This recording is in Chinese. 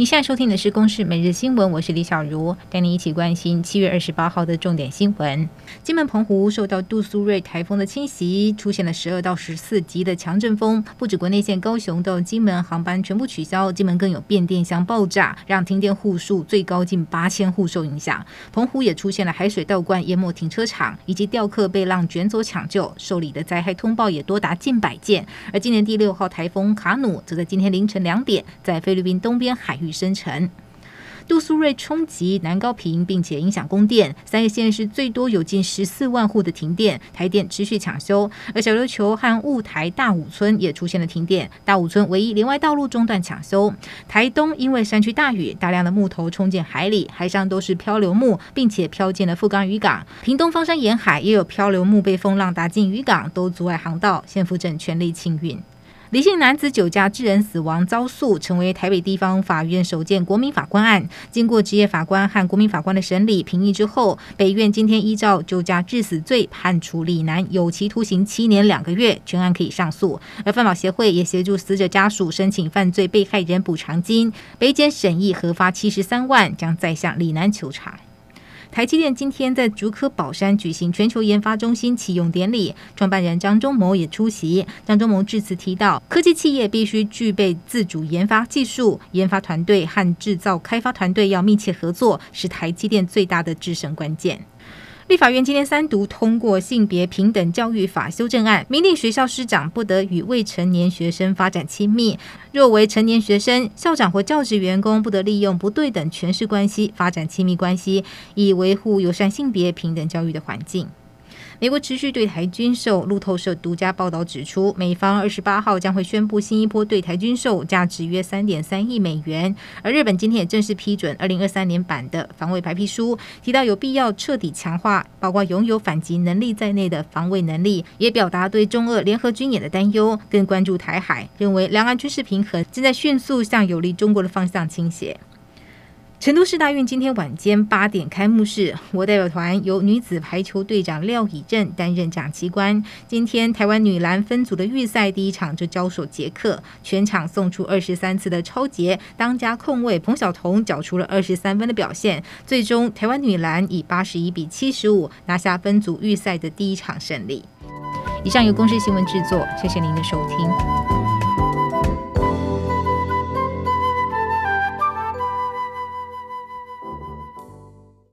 你现在收听的是《公视每日新闻》，我是李小茹，带您一起关心七月二十八号的重点新闻。金门、澎湖受到杜苏芮台风的侵袭，出现了十二到十四级的强阵风，不止国内线高雄到金门航班全部取消，金门更有变电箱爆炸，让停电户数最高近八千户受影响。澎湖也出现了海水倒灌淹没停车场，以及吊客被浪卷走抢救，受理的灾害通报也多达近百件。而今年第六号台风卡努，则在今天凌晨两点在菲律宾东边海域。生成杜苏芮冲击南高屏，并且影响供电，三个县市最多有近十四万户的停电，台电持续抢修。而小琉球和雾台大武村也出现了停电，大武村唯一连外道路中断抢修。台东因为山区大雨，大量的木头冲进海里，海上都是漂流木，并且飘进了富冈渔港。屏东方山沿海也有漂流木被风浪打进渔港，都阻碍航道，县府正全力清运。李姓男子酒驾致人死亡遭诉，成为台北地方法院首件国民法官案。经过职业法官和国民法官的审理评议之后，北院今天依照酒驾致死罪判处李男有期徒刑七年两个月，全案可以上诉。而犯保协会也协助死者家属申请犯罪被害人补偿金，北检审议核发七十三万，将再向李男求偿。台积电今天在竹科宝山举行全球研发中心启用典礼，创办人张忠谋也出席。张忠谋致辞提到，科技企业必须具备自主研发技术，研发团队和制造开发团队要密切合作，是台积电最大的制胜关键。立法院今天三读通过性别平等教育法修正案，明令学校师长不得与未成年学生发展亲密；若为成年学生，校长或教职员工不得利用不对等权势关系发展亲密关系，以维护友善性别平等教育的环境。美国持续对台军售，路透社独家报道指出，美方二十八号将会宣布新一波对台军售，价值约三点三亿美元。而日本今天也正式批准二零二三年版的防卫白皮书，提到有必要彻底强化包括拥有反击能力在内的防卫能力，也表达对中俄联合军演的担忧，更关注台海，认为两岸军事平衡正在迅速向有利中国的方向倾斜。成都市大运今天晚间八点开幕式，我代表团由女子排球队长廖以正担任掌旗官。今天台湾女篮分组的预赛第一场就交手捷克，全场送出二十三次的抄截，当家控卫彭晓彤缴出了二十三分的表现，最终台湾女篮以八十一比七十五拿下分组预赛的第一场胜利。以上由公视新闻制作，谢谢您的收听。